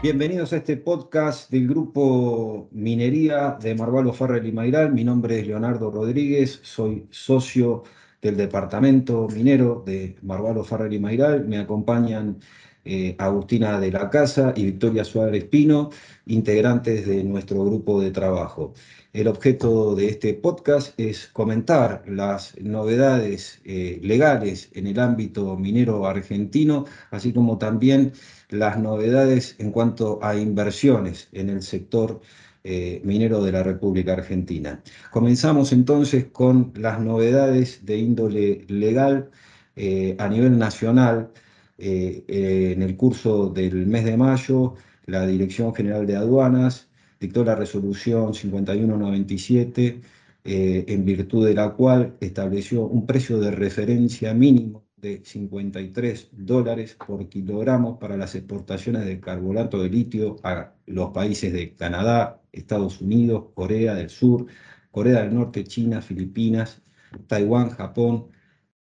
Bienvenidos a este podcast del grupo Minería de Marvalo Farrell y Mairal. Mi nombre es Leonardo Rodríguez, soy socio del departamento minero de Marvalo Farrell y Mairal. Me acompañan eh, Agustina de la Casa y Victoria Suárez Pino, integrantes de nuestro grupo de trabajo. El objeto de este podcast es comentar las novedades eh, legales en el ámbito minero argentino, así como también las novedades en cuanto a inversiones en el sector eh, minero de la República Argentina. Comenzamos entonces con las novedades de índole legal eh, a nivel nacional. en el curso del mes de mayo, la Dirección General de Aduanas dictó la resolución 5197, eh, en virtud de la cual estableció un precio de referencia mínimo de 53 dólares por kilogramo para las exportaciones de carbonato de litio a los países de Canadá, Estados Unidos, Corea del Sur, Corea del Norte, China, Filipinas, Taiwán, Japón,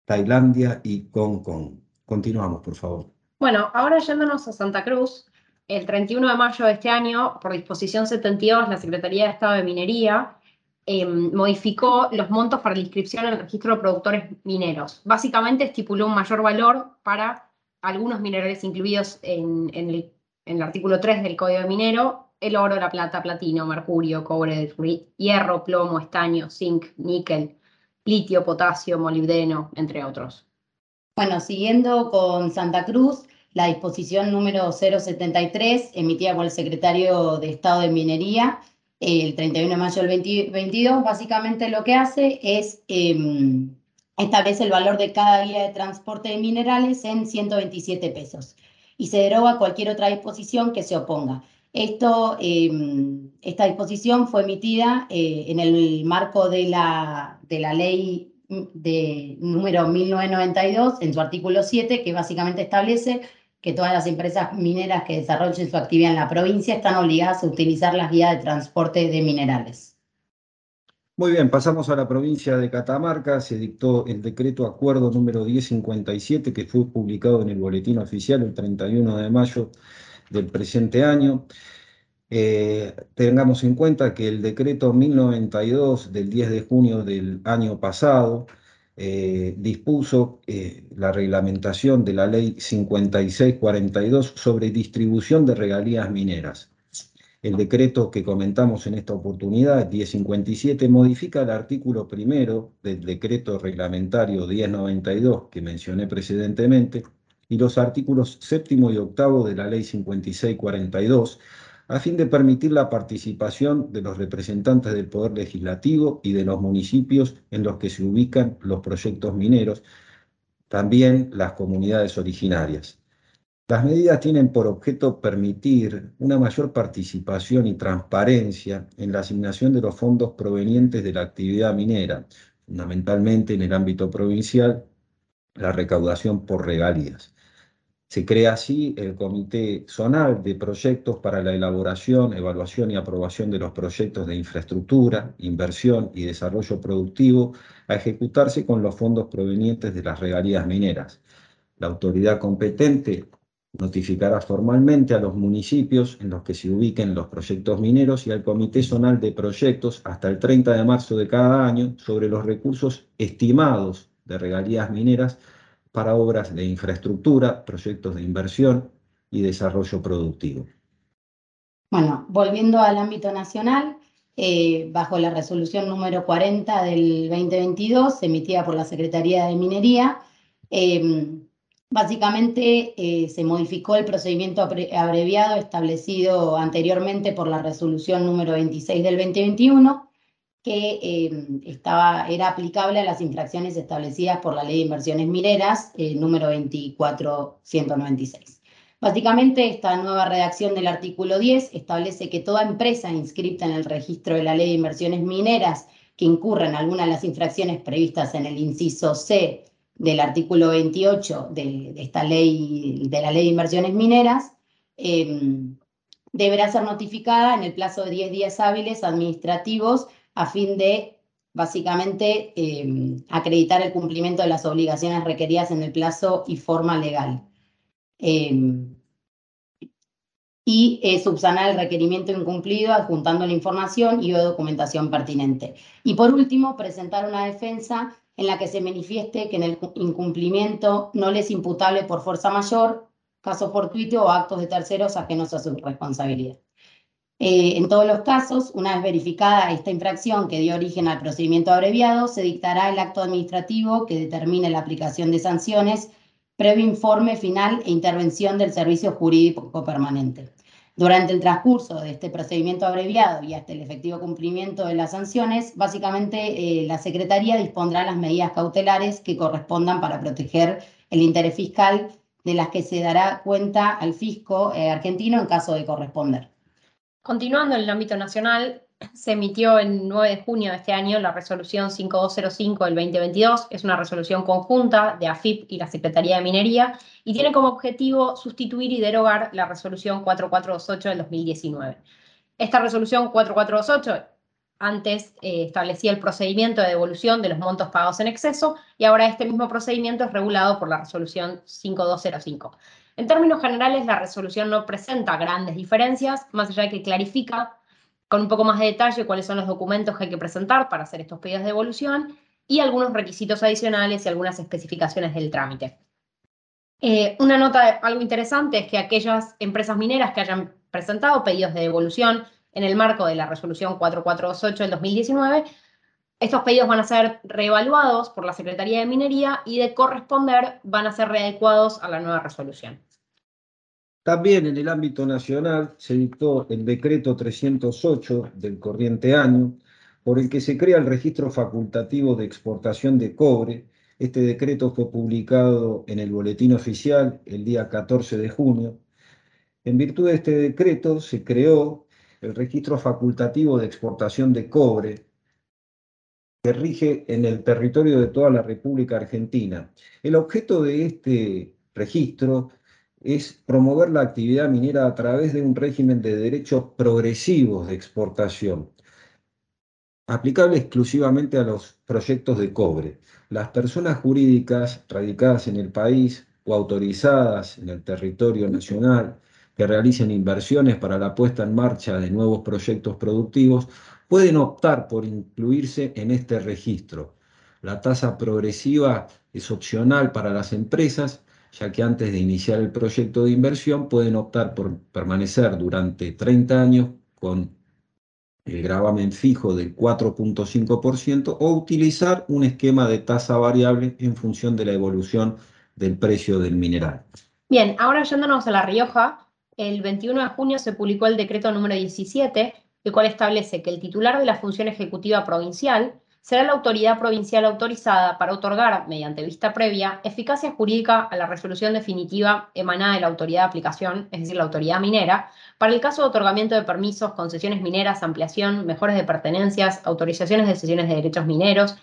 Tailandia y Hong Kong. Continuamos, por favor. Bueno, ahora yéndonos a Santa Cruz, el 31 de mayo de este año, por disposición 72, la Secretaría de Estado de Minería em, modificó los montos para la inscripción en el registro de productores mineros. Básicamente estipuló un mayor valor para algunos minerales incluidos en, el, artículo 3 del Código de Minero, el oro, la plata, platino, mercurio, cobre, hierro, plomo, estaño, zinc, níquel, litio, potasio, molibdeno, entre otros. Bueno, siguiendo con Santa Cruz, la disposición número 073, emitida por el secretario de Estado de Minería el 31 de mayo del 2022, básicamente lo que hace es em, establece el valor de cada guía de transporte de minerales en 127 pesos y se deroga cualquier otra disposición que se oponga. Esto, em, esta disposición fue emitida eh, en el marco de la, de la ley de número 1992, en su artículo 7, que básicamente establece que todas las empresas mineras que desarrollen su actividad en la provincia están obligadas a utilizar las vías de transporte de minerales. Muy bien, pasamos a la provincia de Catamarca. Se dictó el decreto acuerdo número 1057 que fue publicado en el boletín oficial el 31 de mayo del presente año. Eh, tengamos en cuenta que el decreto 1092 del 10 de junio del año pasado eh, dispuso eh, la reglamentación de la ley 5642 sobre distribución de regalías mineras. El decreto que comentamos en esta oportunidad, 1057, modifica el artículo primero del decreto reglamentario 1092 que mencioné precedentemente y los artículos séptimo y octavo de la ley 5642 a fin de permitir la participación de los representantes del Poder Legislativo y de los municipios en los que se ubican los proyectos mineros, también las comunidades originarias. Las medidas tienen por objeto permitir una mayor participación y transparencia en la asignación de los fondos provenientes de la actividad minera, fundamentalmente en el ámbito provincial, la recaudación por regalías. Se crea así el Comité Zonal de Proyectos para la elaboración, evaluación y aprobación de los proyectos de infraestructura, inversión y desarrollo productivo a ejecutarse con los fondos provenientes de las regalías mineras. La autoridad competente notificará formalmente a los municipios en los que se ubiquen los proyectos mineros y al Comité Zonal de Proyectos hasta el 30 de marzo de cada año sobre los recursos estimados de regalías mineras para obras de infraestructura, proyectos de inversión y desarrollo productivo. Bueno, volviendo al ámbito nacional, eh, bajo la resolución número 40 del 2022, emitida por la Secretaría de Minería, em, básicamente eh, se modificó el procedimiento abreviado establecido anteriormente por la resolución número 26 del 2021 que em, estaba, era aplicable a las infracciones establecidas por la Ley de Inversiones Mineras, eh, número 24196. Básicamente, esta nueva redacción del artículo 10 establece que toda empresa inscrita en el registro de la Ley de Inversiones Mineras que incurra en alguna de las infracciones previstas en el inciso C del artículo 28 de, esta ley, de la Ley de Inversiones Mineras, em, deberá ser notificada en el plazo de 10 días hábiles administrativos a fin de básicamente em, acreditar el cumplimiento de las obligaciones requeridas en el plazo y forma legal. Em, y eh, subsanar el requerimiento incumplido adjuntando la información y o documentación pertinente. Y por último, presentar una defensa en la que se manifieste que en el incumplimiento no les es imputable por fuerza mayor, caso fortuito o actos de terceros ajenos a su responsabilidad. Eh, en todos los casos, una vez verificada esta infracción que dio origen al procedimiento abreviado, se dictará el acto administrativo que determine la aplicación de sanciones, previo informe final e intervención del servicio jurídico permanente. Durante el transcurso de este procedimiento abreviado y hasta el efectivo cumplimiento de las sanciones, básicamente eh, la Secretaría dispondrá las medidas cautelares que correspondan para proteger el interés fiscal de las que se dará cuenta al fisco eh, argentino en caso de corresponder. Continuando en el ámbito nacional, se emitió el 9 de junio de este año la resolución 5205 del 2022. Es una resolución conjunta de AFIP y la Secretaría de Minería y tiene como objetivo sustituir y derogar la resolución 4428 del 2019. Esta resolución 4428 antes eh, establecía el procedimiento de devolución de los montos pagados en exceso y ahora este mismo procedimiento es regulado por la resolución 5205. En términos generales, la resolución no presenta grandes diferencias, más allá de que clarifica con un poco más de detalle cuáles son los documentos que hay que presentar para hacer estos pedidos de devolución y algunos requisitos adicionales y algunas especificaciones del trámite. Eh, una nota, algo interesante es que aquellas empresas mineras que hayan presentado pedidos de devolución en el marco de la resolución 4428 del 2019, estos pedidos van a ser reevaluados por la Secretaría de Minería y de corresponder van a ser readecuados a la nueva resolución. También en el ámbito nacional se dictó el decreto 308 del corriente año, por el que se crea el registro facultativo de exportación de cobre. Este decreto fue publicado en el boletín oficial el día 14 de junio. En virtud de este decreto se creó el registro facultativo de exportación de cobre, que rige en el territorio de toda la República Argentina. El objeto de este registro es promover la actividad minera a través de un régimen de derechos progresivos de exportación, aplicable exclusivamente a los proyectos de cobre. Las personas jurídicas radicadas en el país o autorizadas en el territorio nacional que realicen inversiones para la puesta en marcha de nuevos proyectos productivos pueden optar por incluirse en este registro. La tasa progresiva es opcional para las empresas ya que antes de iniciar el proyecto de inversión pueden optar por permanecer durante 30 años con el gravamen fijo del 4.5% o utilizar un esquema de tasa variable en función de la evolución del precio del mineral. Bien, ahora yéndonos a La Rioja, el 21 de junio se publicó el decreto número 17, el cual establece que el titular de la función ejecutiva provincial será la autoridad provincial autorizada para otorgar, mediante vista previa, eficacia jurídica a la resolución definitiva emanada de la autoridad de aplicación, es decir, la autoridad minera, para el caso de otorgamiento de permisos, concesiones mineras, ampliación, mejores de pertenencias, autorizaciones de sesiones de derechos mineros,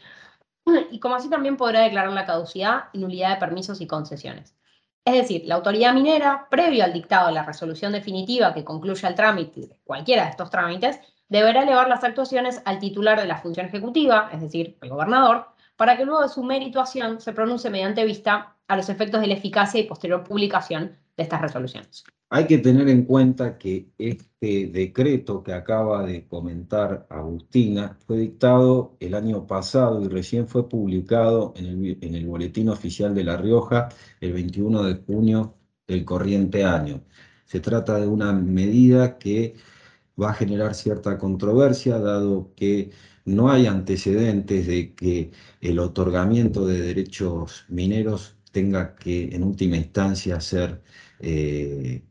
y como así también podrá declarar la caducidad y nulidad de permisos y concesiones. Es decir, la autoridad minera, previo al dictado de la resolución definitiva que concluya el trámite, cualquiera de estos trámites, deberá elevar las actuaciones al titular de la función ejecutiva, es decir, el gobernador, para que luego de su merituación se pronuncie mediante vista a los efectos de la eficacia y posterior publicación estas resoluciones. Hay que tener en cuenta que este decreto que acaba de comentar Agustina fue dictado el año pasado y recién fue publicado en el, en el Boletín Oficial de La Rioja el 21 de junio del corriente año. Se trata de una medida que va a generar cierta controversia, dado que no hay antecedentes de que el otorgamiento de derechos mineros tenga que en última instancia ser eh,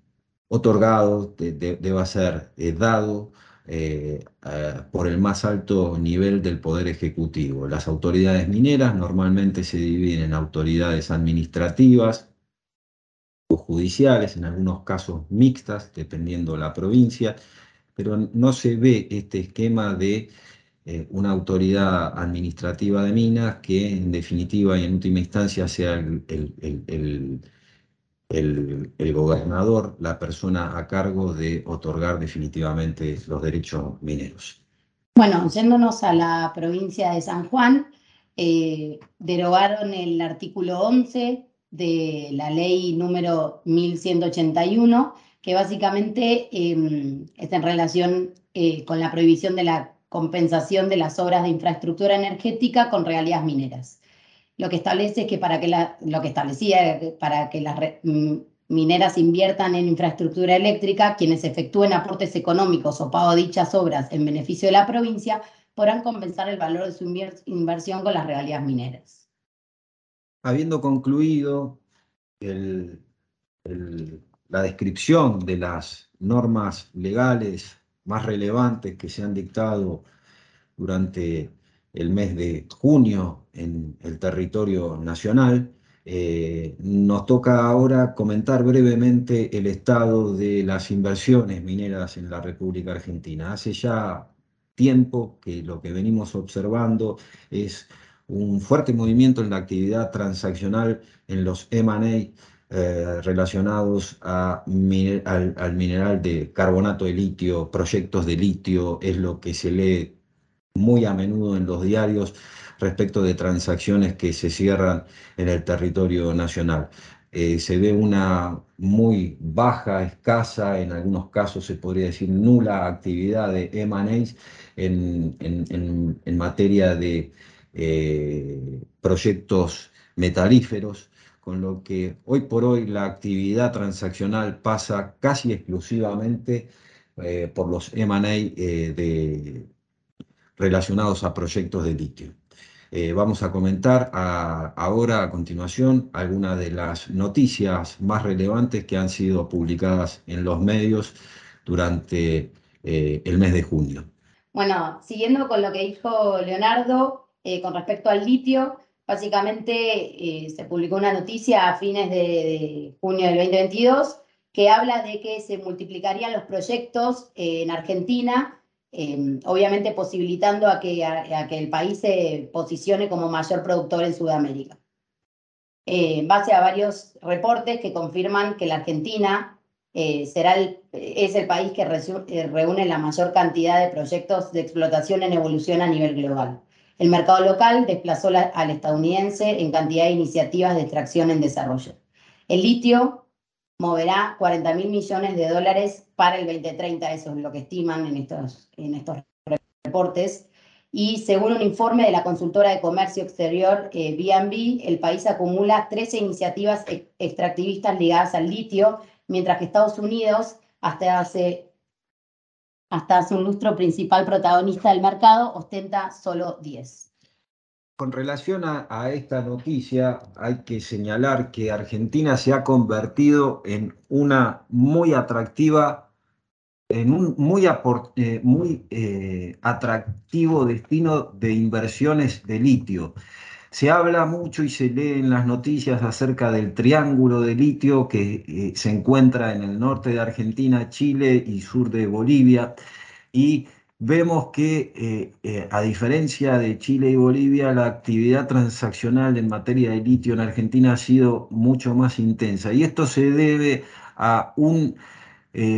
otorgado, deba ser eh, dado eh, por el más alto nivel del Poder Ejecutivo. Las autoridades mineras normalmente se dividen en autoridades administrativas o judiciales, en algunos casos mixtas, dependiendo la provincia, pero no se ve este esquema de eh, una autoridad administrativa de minas que en definitiva y en última instancia sea el, el, gobernador, la persona a cargo de otorgar definitivamente los derechos mineros. Bueno, yéndonos a la provincia de San Juan, eh, derogaron el artículo 11 de la ley número 1181 que básicamente em, está en relación eh, con la prohibición de la compensación de las obras de infraestructura energética con regalías mineras. Lo que establece es que para que la, lo que establecía para que las mm, mineras inviertan en infraestructura eléctrica, quienes efectúen aportes económicos o pago dichas obras en beneficio de la provincia podrán compensar el valor de su inversión con las regalías mineras. Habiendo concluido la descripción de las normas legales más relevantes que se han dictado durante el mes de junio en el territorio nacional, eh, nos toca ahora comentar brevemente el estado de las inversiones mineras en la República Argentina. Hace ya tiempo que lo que venimos observando es un fuerte movimiento en la actividad transaccional en los M&A eh, relacionados al, mineral de carbonato de litio, proyectos de litio, es lo que se lee muy a menudo en los diarios respecto de transacciones que se cierran en el territorio nacional. Eh, se ve una muy baja, escasa, en algunos casos se podría decir nula actividad de M&A en, materia de eh, proyectos metalíferos con lo que hoy por hoy la actividad transaccional pasa casi exclusivamente eh, por los M&A eh, relacionados a proyectos de litio. Eh, vamos a comentar ahora a continuación algunas de las noticias más relevantes que han sido publicadas en los medios durante el mes de junio. Bueno, siguiendo con lo que dijo Leonardo con respecto al litio, Básicamente eh, se publicó una noticia a fines de, junio del 2022 que habla de que se multiplicarían los proyectos en Argentina, em, obviamente posibilitando a que, a, que, el país se posicione como mayor productor en Sudamérica. Eh, en base a varios reportes que confirman que la Argentina eh, será es el país que reúne la mayor cantidad de proyectos de explotación en evolución a nivel global. El mercado local desplazó al estadounidense en cantidad de iniciativas de extracción en desarrollo. El litio moverá 40 mil millones de dólares para el 2030, eso es lo que estiman en estos, en estos reportes. Y según un informe de la consultora de comercio exterior BNB, eh, el país acumula 13 iniciativas extractivistas ligadas al litio, mientras que Estados Unidos, hasta hace hasta hace un lustro principal protagonista del mercado, ostenta solo 10. Con relación a, esta noticia, hay que señalar que Argentina se ha convertido en una muy atractiva, en un muy, eh, muy eh, atractivo destino de inversiones de litio. Se habla mucho y se lee en las noticias acerca del triángulo de litio que eh, se encuentra en el norte de Argentina, Chile y sur de Bolivia. Y vemos que, eh, eh, a diferencia de Chile y Bolivia, la actividad transaccional en materia de litio en Argentina ha sido mucho más intensa. Y esto se debe a un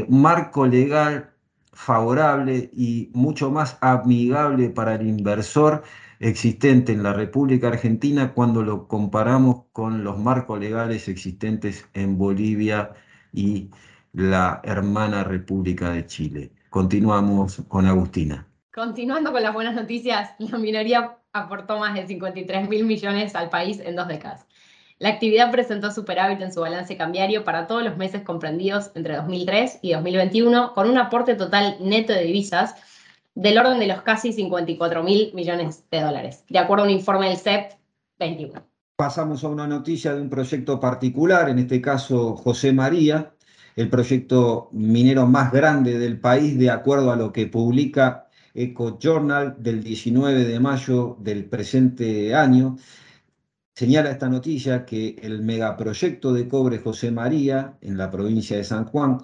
marco legal favorable y mucho más amigable para el inversor existente en la República Argentina cuando lo comparamos con los marcos legales existentes en Bolivia y la hermana República de Chile. Continuamos con Agustina. Continuando con las buenas noticias, la minería aportó más de 53 mil millones al país en dos décadas. La actividad presentó superávit en su balance cambiario para todos los meses comprendidos entre 2003 y 2021, con un aporte total neto de divisas del orden de los casi 54 mil millones de dólares, de acuerdo a un informe del CEP 21. Pasamos a una noticia de un proyecto particular, en este caso José María, el proyecto minero más grande del país, de acuerdo a lo que publica Eco Journal del 19 de mayo del presente año. Señala esta noticia que el megaproyecto de cobre José María en la provincia de San Juan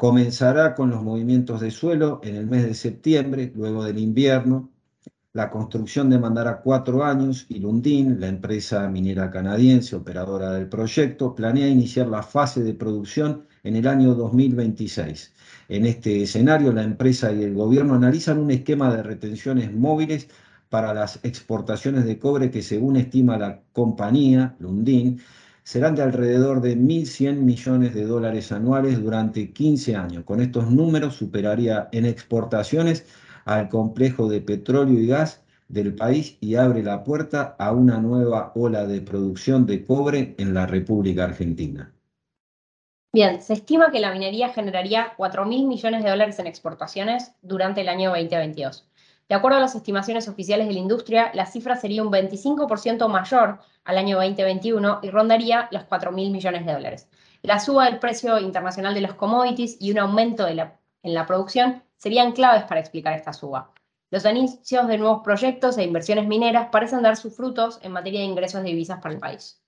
Comenzará con los movimientos de suelo en el mes de septiembre, luego del invierno. La construcción demandará cuatro años y Lundin, la empresa minera canadiense operadora del proyecto, planea iniciar la fase de producción en el año 2026. En este escenario, la empresa y el gobierno analizan un esquema de retenciones móviles para las exportaciones de cobre que, según estima la compañía Lundin, serán de alrededor de 1.100 millones de dólares anuales durante 15 años. Con estos números superaría en exportaciones al complejo de petróleo y gas del país y abre la puerta a una nueva ola de producción de cobre en la República Argentina. Bien, se estima que la minería generaría 4.000 millones de dólares en exportaciones durante el año 2022. De acuerdo a las estimaciones oficiales de la industria, la cifra sería un 25% mayor al año 2021 y rondaría los 4.000 millones de dólares. La suba del precio internacional de los commodities y un aumento en la producción serían claves para explicar esta suba. Los inicios de nuevos proyectos e inversiones mineras parecen dar sus frutos en materia de ingresos de divisas para el país.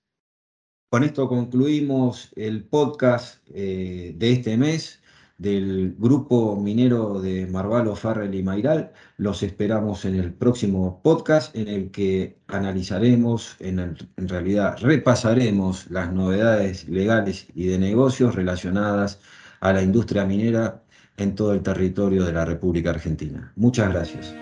Con esto concluimos el podcast eh, de este mes del grupo minero de Marvalo, Farrell y Mairal. Los esperamos en el próximo podcast en el que analizaremos, en, en realidad repasaremos las novedades legales y de negocios relacionadas a la industria minera en todo el territorio de la República Argentina. Muchas gracias.